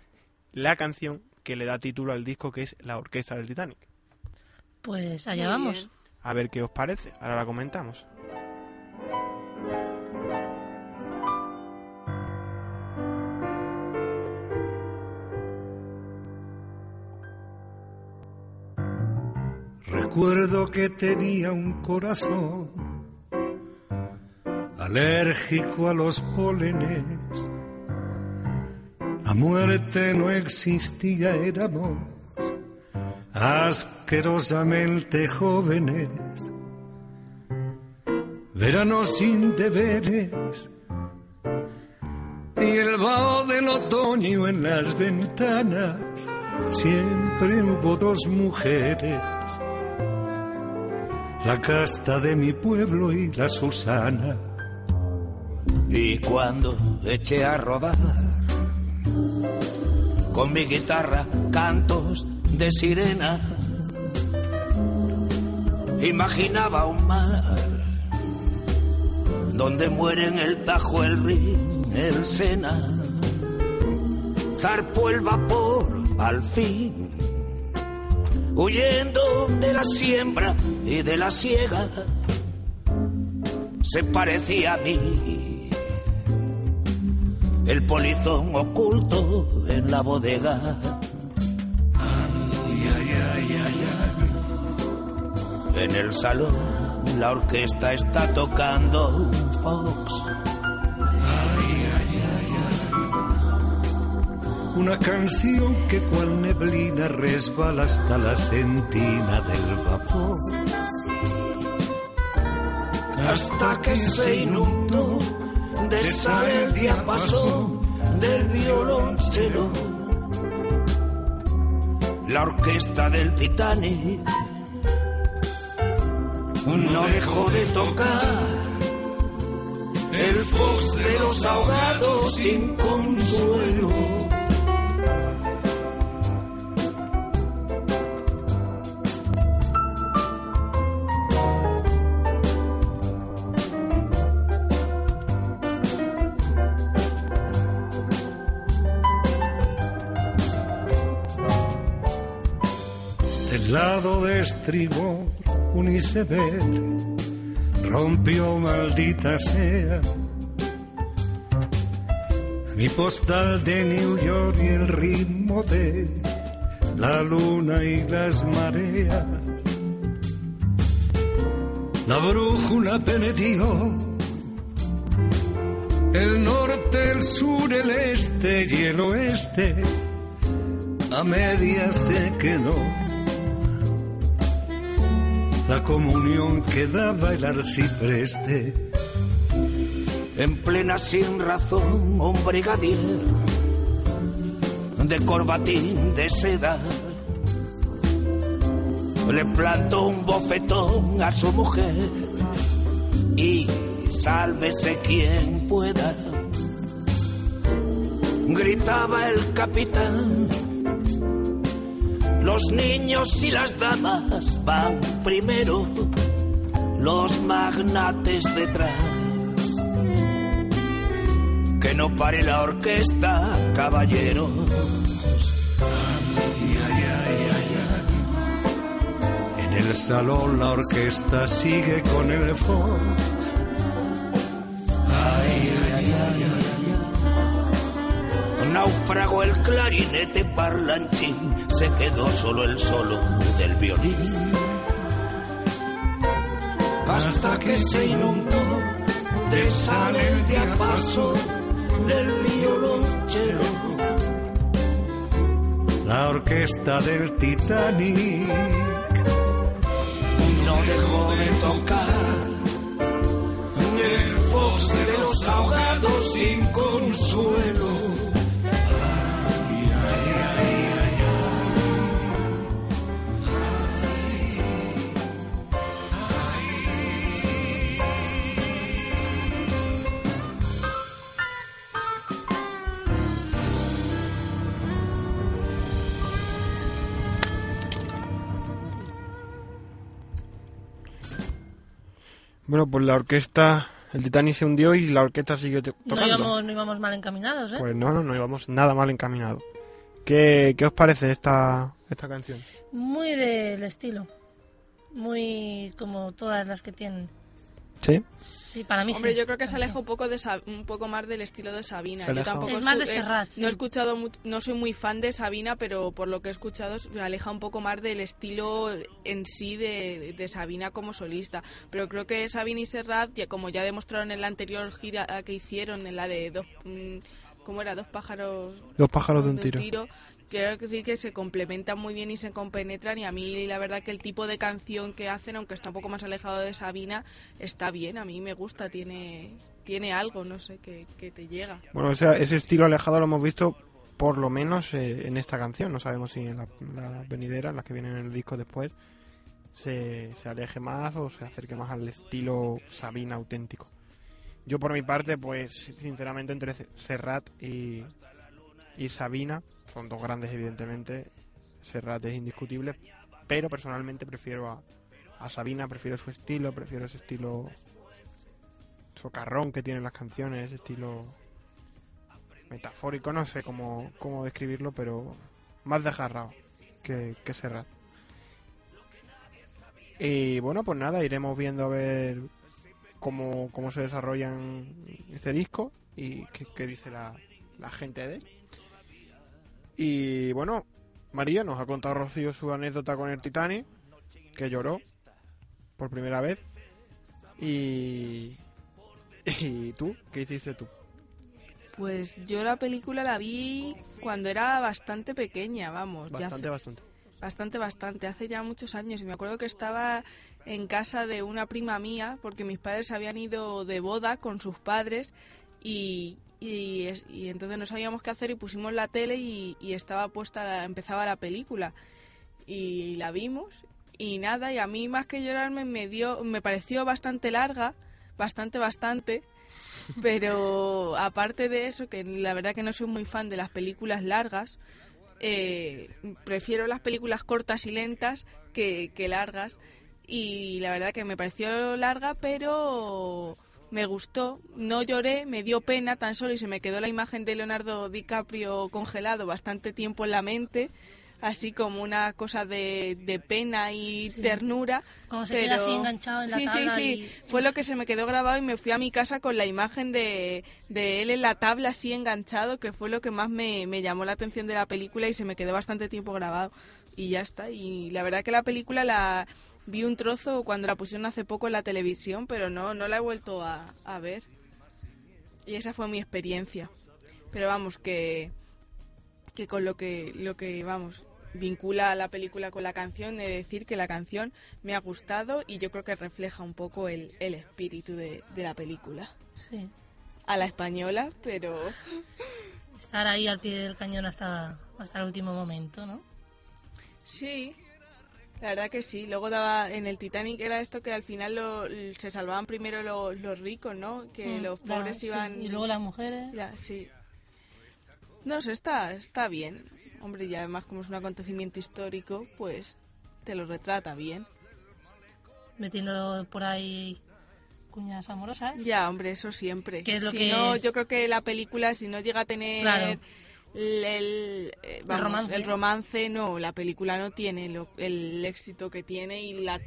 la canción que le da título al disco, que es La Orquesta del Titanic? Pues allá Muy vamos. bien. A ver qué os parece. Ahora la comentamos. Recuerdo que tenía un corazón alérgico a los pólenes. La muerte no existía, éramos asquerosamente jóvenes. Verano sin deberes y el vaho del otoño en las ventanas. Siempre hubo dos mujeres la casta de mi pueblo y la Susana. Y cuando eché a rodar con mi guitarra cantos de sirena, imaginaba un mar donde mueren el Tajo, el Rin, el Sena. Zarpó el vapor al fin huyendo de la siembra y de la siega, se parecía a mí. El polizón oculto en la bodega. En el salón la orquesta está tocando un fox. Una canción que cual neblina resbala hasta la sentina del vapor. hasta que se inundó de sal el diapasón del violonchelo. La orquesta del Titanic no dejó de tocar el fox de los ahogados sin consuelo. Del lado de estribor, un iceberg rompió maldita sea. Mi postal de New York y el ritmo de la luna y las mareas. La brújula perdió el norte, el sur, el este y el oeste. A media se quedó la comunión que daba el arcipreste. En plena sin razón, un brigadier de corbatín de seda le plantó un bofetón a su mujer y sálvese quien pueda. Gritaba el capitán. Los niños y las damas van primero, los magnates detrás. Que no pare la orquesta, caballeros. En el salón la orquesta sigue con el fox. Ay, ay, ay, el clarinete parlanchín, se quedó solo el solo del violín. Hasta que se inundó de sal el diapaso del violonchelo. La orquesta del Titanic no dejó de tocar el fox de los ahogados sin consuelo. Bueno, pues la orquesta, el Titanic se hundió y la orquesta siguió to- No tocando. íbamos, no íbamos mal encaminados, ¿eh? Pues no, no, no íbamos nada mal encaminados. ¿Qué, qué os parece esta, esta canción? Muy del estilo. Muy como todas las que tienen. ¿Sí? Sí, para mí Hombre, sí. yo creo que se aleja un poco de un poco más del estilo de Sabina. Se Yo tampoco Es más de eh, Serrat, sí. No he escuchado no soy muy fan de Sabina, pero por lo que he escuchado se aleja un poco más del estilo en sí de, de Sabina como solista. Pero creo que Sabina y Serrat, ya, como ya demostraron en la anterior gira que hicieron, en la de dos, mm, ¿cómo era? Dos pájaros Dos pájaros de un tiro. Quiero decir que se complementan muy bien y se compenetran y a mí la verdad que el tipo de canción que hacen, aunque está un poco más alejado de Sabina, está bien, a mí me gusta, tiene tiene algo, no sé, que, te llega. Bueno, o sea, ese estilo alejado lo hemos visto por lo menos eh, en esta canción. No sabemos si en la, la venidera, en las que vienen en el disco después, se, se aleje más o se acerque más al estilo Sabina auténtico. Yo por mi parte, pues sinceramente entre Serrat y, y Sabina, son dos grandes evidentemente, Serrat es indiscutible, pero personalmente prefiero a, a Sabina, prefiero su estilo, prefiero ese estilo socarrón que tienen las canciones, ese estilo metafórico, no sé cómo, cómo describirlo, pero más desgarrado que, que Serrat. Y bueno, pues nada, iremos viendo a ver cómo, cómo se desarrollan ese disco y qué, dice la, la gente de él. Y bueno, María nos ha contado Rocío su anécdota con el Titanic, que lloró por primera vez. Y, ¿Y tú? ¿Qué hiciste tú? Pues yo la película la vi cuando era bastante pequeña, vamos. ya Bastante, hace- bastante. Bastante, bastante. Hace ya muchos años. Y me acuerdo que estaba en casa de una prima mía, porque mis padres habían ido de boda con sus padres y, y, y entonces no sabíamos qué hacer y pusimos la tele y, y estaba puesta, la- empezaba la película. Y la vimos y nada, y a mí más que llorarme me dio, me pareció bastante larga, bastante, bastante. Pero aparte de eso, que la verdad que no soy muy fan de las películas largas, eh, prefiero las películas cortas y lentas que, que largas. Y la verdad que me pareció larga, pero me gustó. No lloré, me dio pena tan solo y se me quedó la imagen de Leonardo DiCaprio congelado bastante tiempo en la mente. Así como una cosa de, de pena y Sí. ternura. Como se pero- queda así enganchado en la sí, tabla Sí, sí, y- Fue lo que se me quedó grabado y me fui a mi casa con la imagen de, de él en la tabla así enganchado, que fue lo que más me, me llamó la atención de la película y se me quedó bastante tiempo grabado. Y ya está. Y la verdad que la película la vi un trozo cuando la pusieron hace poco en la televisión, pero no, no la he vuelto a, a ver. Y esa fue mi experiencia. Pero vamos, que, que con lo que, lo que, vamos, vincula la película con la canción, de decir que la canción me ha gustado y yo creo que refleja un poco el, el espíritu de, de la película. Sí. A la española, pero Estar ahí al pie del cañón hasta, hasta el último momento, ¿no? sí, la verdad que sí. Luego daba en el Titanic era esto que al final lo- se salvaban primero los, los ricos, ¿no? Que Mm, los la- pobres sí, iban... Y luego las mujeres. Ya, sí. No sé, está, está bien. Hombre, y además como es un acontecimiento histórico, pues te lo retrata bien. metiendo por ahí cuñas amorosas. Ya, hombre, eso siempre. Que es lo si que no, es- yo creo que la película, si no llega a tener Claro. El, el, eh, vamos, romance. el romance, no, la película no tiene lo- el éxito que tiene y la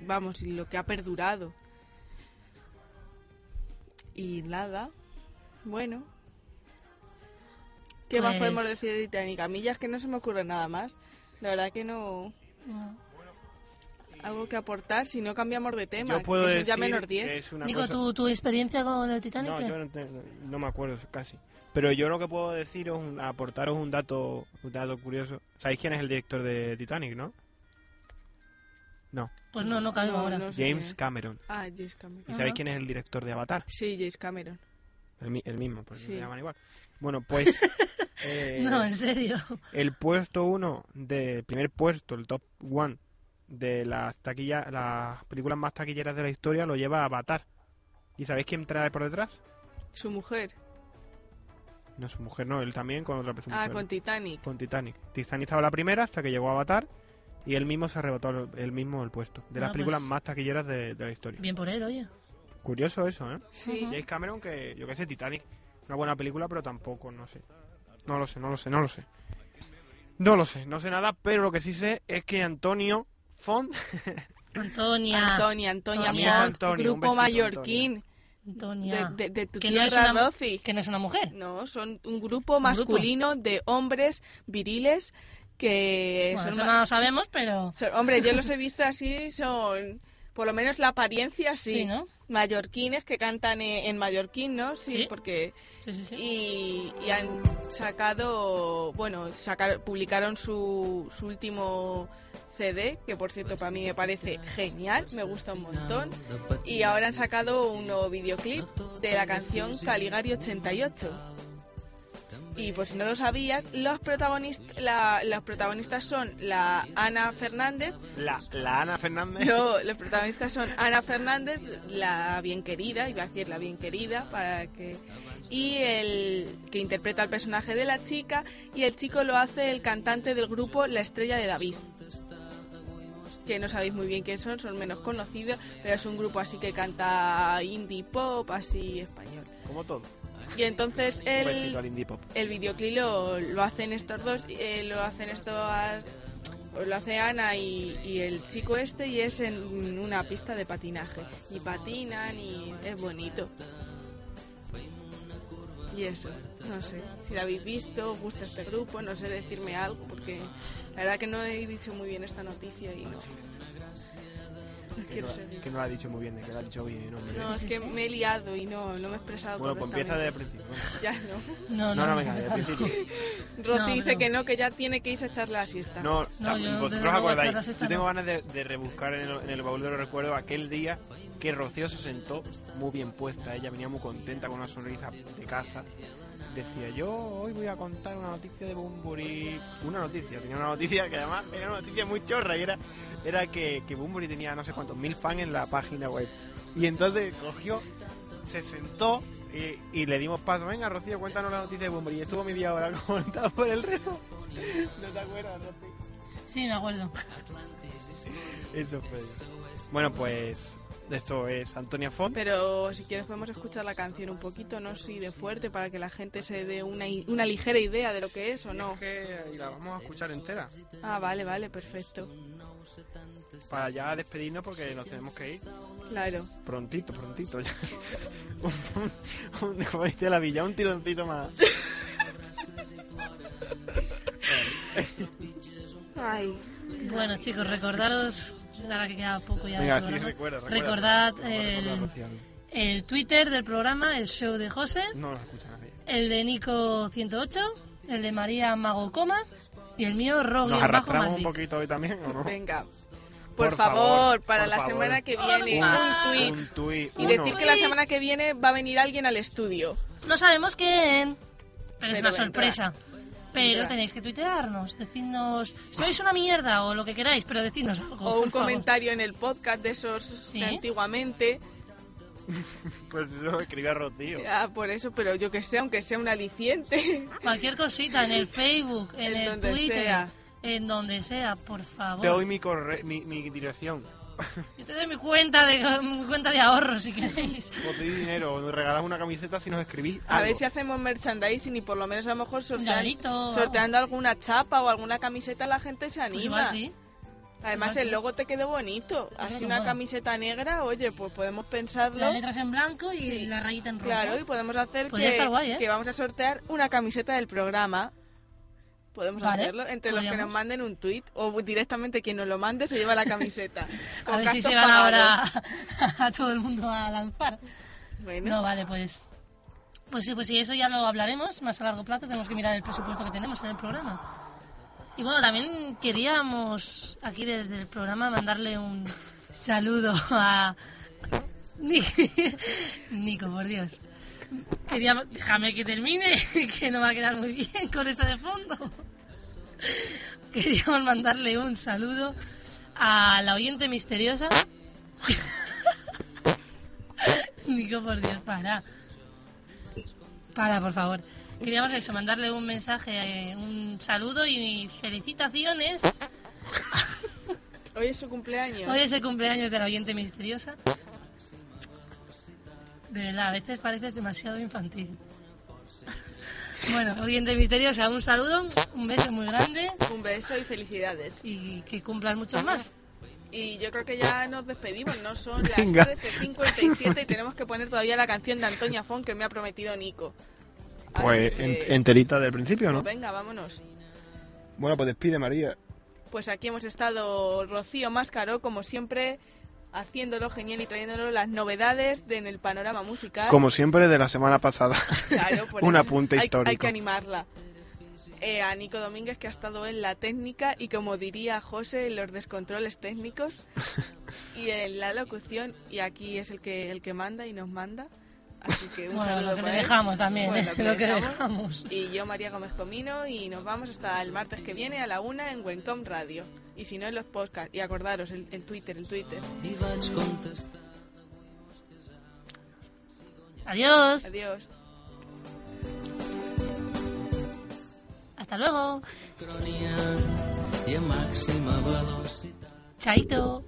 vamos, y lo que ha perdurado. Y nada. Bueno. ¿Qué más Pues- podemos decir de Titanic? A mí ya es que no se me ocurre nada más. La verdad que no No. algo que aportar si no cambiamos de tema. Yo puedo que decir ya menor que 10. es una Nico, cosa... ¿tu, tu experiencia con el Titanic? No, yo no me acuerdo casi. Pero yo lo que puedo deciros, un- aportaros un dato, un dato curioso. ¿Sabéis quién es el director de Titanic, no? No, Pues no, no cabemos No, ahora. no sé James. Cameron. Ah, James Cameron. ¿Y sabéis quién es el director de Avatar? Sí, James Cameron. El, mi- el mismo, porque Sí. se llaman igual. Bueno, pues eh, No, en serio. el puesto uno, de, el primer puesto, el top one de las taquillas, las películas más taquilleras de la historia lo lleva Avatar. ¿Y sabéis quién trae por detrás? Su mujer. No, su mujer no, él también con otra persona. Ah, con Titanic. con Titanic. Titanic estaba la primera hasta que llegó Avatar y él mismo se arrebató el, él mismo el puesto. De las Ah, películas pues- más taquilleras de, de la historia. Bien por él, oye. Curioso eso, ¿eh? Sí. James Cameron que, yo qué sé, Titanic. Una buena película, pero tampoco, no sé. No lo sé, no lo sé, no lo sé. No lo sé, no sé nada, pero lo que sí sé es que Antonio Font... Antonia. Antonia, Antonia Antonia. Font, Antonio, grupo besito, mallorquín. Antonia. De, de- de tu que, no es tierra, una, que no es una mujer. No, son un grupo masculino de hombres viriles que Bueno, son, eso ma- no lo sabemos, pero son- Hombre, yo los he visto así, son... Por lo menos la apariencia sí. sí, ¿no? Mallorquines que cantan en, mallorquín, ¿no? Sí, Sí. porque... Sí. Y, y han sacado, bueno, sacar, publicaron su, su último CD, que por cierto para mí me parece genial, me gusta un montón. Y ahora han sacado un nuevo videoclip de la canción Caligari 88. Y por si no lo sabías, los, protagonist la- los protagonistas son la Ana Fernández, La, la Ana Fernández. no, los protagonistas son Ana Fernández, la bien querida, iba a decir la bien querida, para que y el que interpreta el personaje de la chica y el chico lo hace el cantante del grupo La Estrella de David. Que no sabéis muy bien quién son, son menos conocidos, pero es un grupo así que canta indie pop, así español. Como todo. Y entonces el, el videoclip lo, lo hacen estos dos, eh, lo hacen pues lo hace Ana y, y el chico este y es en una pista de patinaje. Y patinan y es bonito. Y eso, no sé, si lo habéis visto, os gusta este grupo, no sé decirme algo, porque la verdad que no he dicho muy bien esta noticia y no. Que no, que no lo ha dicho muy bien, que lo ha dicho bien. No, es que me he liado y no, no me he expresado bueno, pues empieza desde el principio. Ya no. No, No, no, venga, desde el principio. Rosy dice que no, que ya tiene que irse a echar la siesta. No, vosotros acordáis. Yo tengo no. ganas de, de rebuscar en el, en el baúl de los recuerdos aquel día que Rocío se sentó muy bien puesta. Ella venía muy contenta con una sonrisa de casa. Decía, yo hoy voy a contar una noticia de Bumburi. Una noticia, tenía una noticia que además era una noticia muy chorra y era, era que, que Bumburi tenía no sé cuántos mil fans en la página web. Y entonces cogió, se sentó y, y le dimos paso. Venga, Rocío, cuéntanos la noticia de Bumburi. Y estuvo media hora contando por el reloj. ¿No te acuerdas, Rocío? Sí, me acuerdo. Eso fue. Bueno, pues esto es Antonia Font. Pero si quieres podemos escuchar la canción un poquito, no así de fuerte, para que la gente se dé una, una ligera idea de lo que es o no. Es que y la vamos a escuchar entera. Ah, vale, vale, perfecto. Para ya despedirnos porque nos tenemos que ir. Claro. Prontito, prontito. Ya. un, un, como dice la villa, un tironcito más. Ay, Bueno, chicos, recordaros, ahora que queda poco ya. Venga, sí, programa, recuerda, recuerda. Recordad el, el Twitter del programa, el show de José, No lo escucha nadie. el de Nico108, el de María Mago Coma y el mío Rogue ¿Nos bajo arrastramos más un poquito hoy también o no? venga. Por, Por favor, favor, para por la favor. semana que viene, Un- un tweet. Y decir que la semana que viene va a venir alguien al estudio. No sabemos quién, pero, Pero es una vendrá. sorpresa. Pero tenéis que tuitearnos, decidnos, sois una mierda o lo que queráis, pero decidnos algo. O por un favor. comentario en el podcast de esos Sí. de antiguamente. Pues lo escribía Rocío. Ya, por eso, pero yo que sé, aunque sea un aliciente. Cualquier cosita en el Facebook, en, En el donde Twitter, sea. en donde sea, por favor. Te doy mi, corre mi, mi dirección. Yo te doy mi cuenta de, mi cuenta de ahorro si queréis. O te di dinero, nos regalamos una camiseta si nos escribís. A ver algo. si hacemos merchandising y por lo menos a lo mejor sortean- llaverito. sorteando alguna chapa o alguna camiseta la gente se Pues anima. igual sí. Además el logo te quedó bonito. Así una camiseta negra, oye, pues podemos pensarlo. Las letras en blanco y Sí. la rayita en rojo. Claro, y podemos hacer que, estar guay, ¿eh? que vamos a sortear una camiseta del programa. Podemos Vale, hacerlo entre los que nos manden un tweet o directamente quien nos lo mande se lleva la camiseta. A ver si se van ahora a todo el mundo a lanzar. Bueno, No, vale, pues. Pues sí, pues sí, eso ya lo hablaremos más a largo plazo. Tenemos que mirar el presupuesto que tenemos en el programa. Y bueno, también queríamos aquí desde el programa mandarle un saludo a. Ni- Nico, por Dios. Queríamos. Déjame que termine, que no va a quedar muy bien con eso de fondo. Queríamos mandarle un saludo a la oyente misteriosa. Nico, por Dios, para. Para, por favor. Queríamos eso, mandarle un mensaje, eh, un saludo y felicitaciones. hoy es su cumpleaños. Hoy es el cumpleaños de la oyente misteriosa. De verdad, a veces pareces demasiado infantil. Bueno, oyente misteriosa, un saludo, un beso muy grande Un beso y felicidades. y que cumplas muchos más. Y yo creo que ya nos despedimos, no son las Venga. 13.57 y tenemos que poner todavía la canción de Antonia Fon que me ha prometido Nico. Así Pues que, enterita del principio, ¿no? pues venga, vámonos. Bueno, pues despide María. Pues aquí hemos estado Rocío Máscaro, como siempre, haciéndolo genial y trayéndolo las novedades de, en el panorama musical. Como siempre de la semana pasada. Claro, por Un apunte hay- histórico. Hay que animarla. Eh, a Nico Domínguez, que ha estado en la técnica y, como diría José, en los descontroles técnicos y en la locución. Y aquí es el que, el que manda y nos manda. Así que un Bueno, saludo lo que para le él. dejamos también, Bueno, ¿eh? lo que dejamos. Y yo, María Gómez Comino, y nos vamos hasta el martes que viene a la una en Wencom Radio. Y si no, en los podcasts. Y acordaros, el, el Twitter, el Twitter. Adiós. Adiós. Hasta luego. Chaito.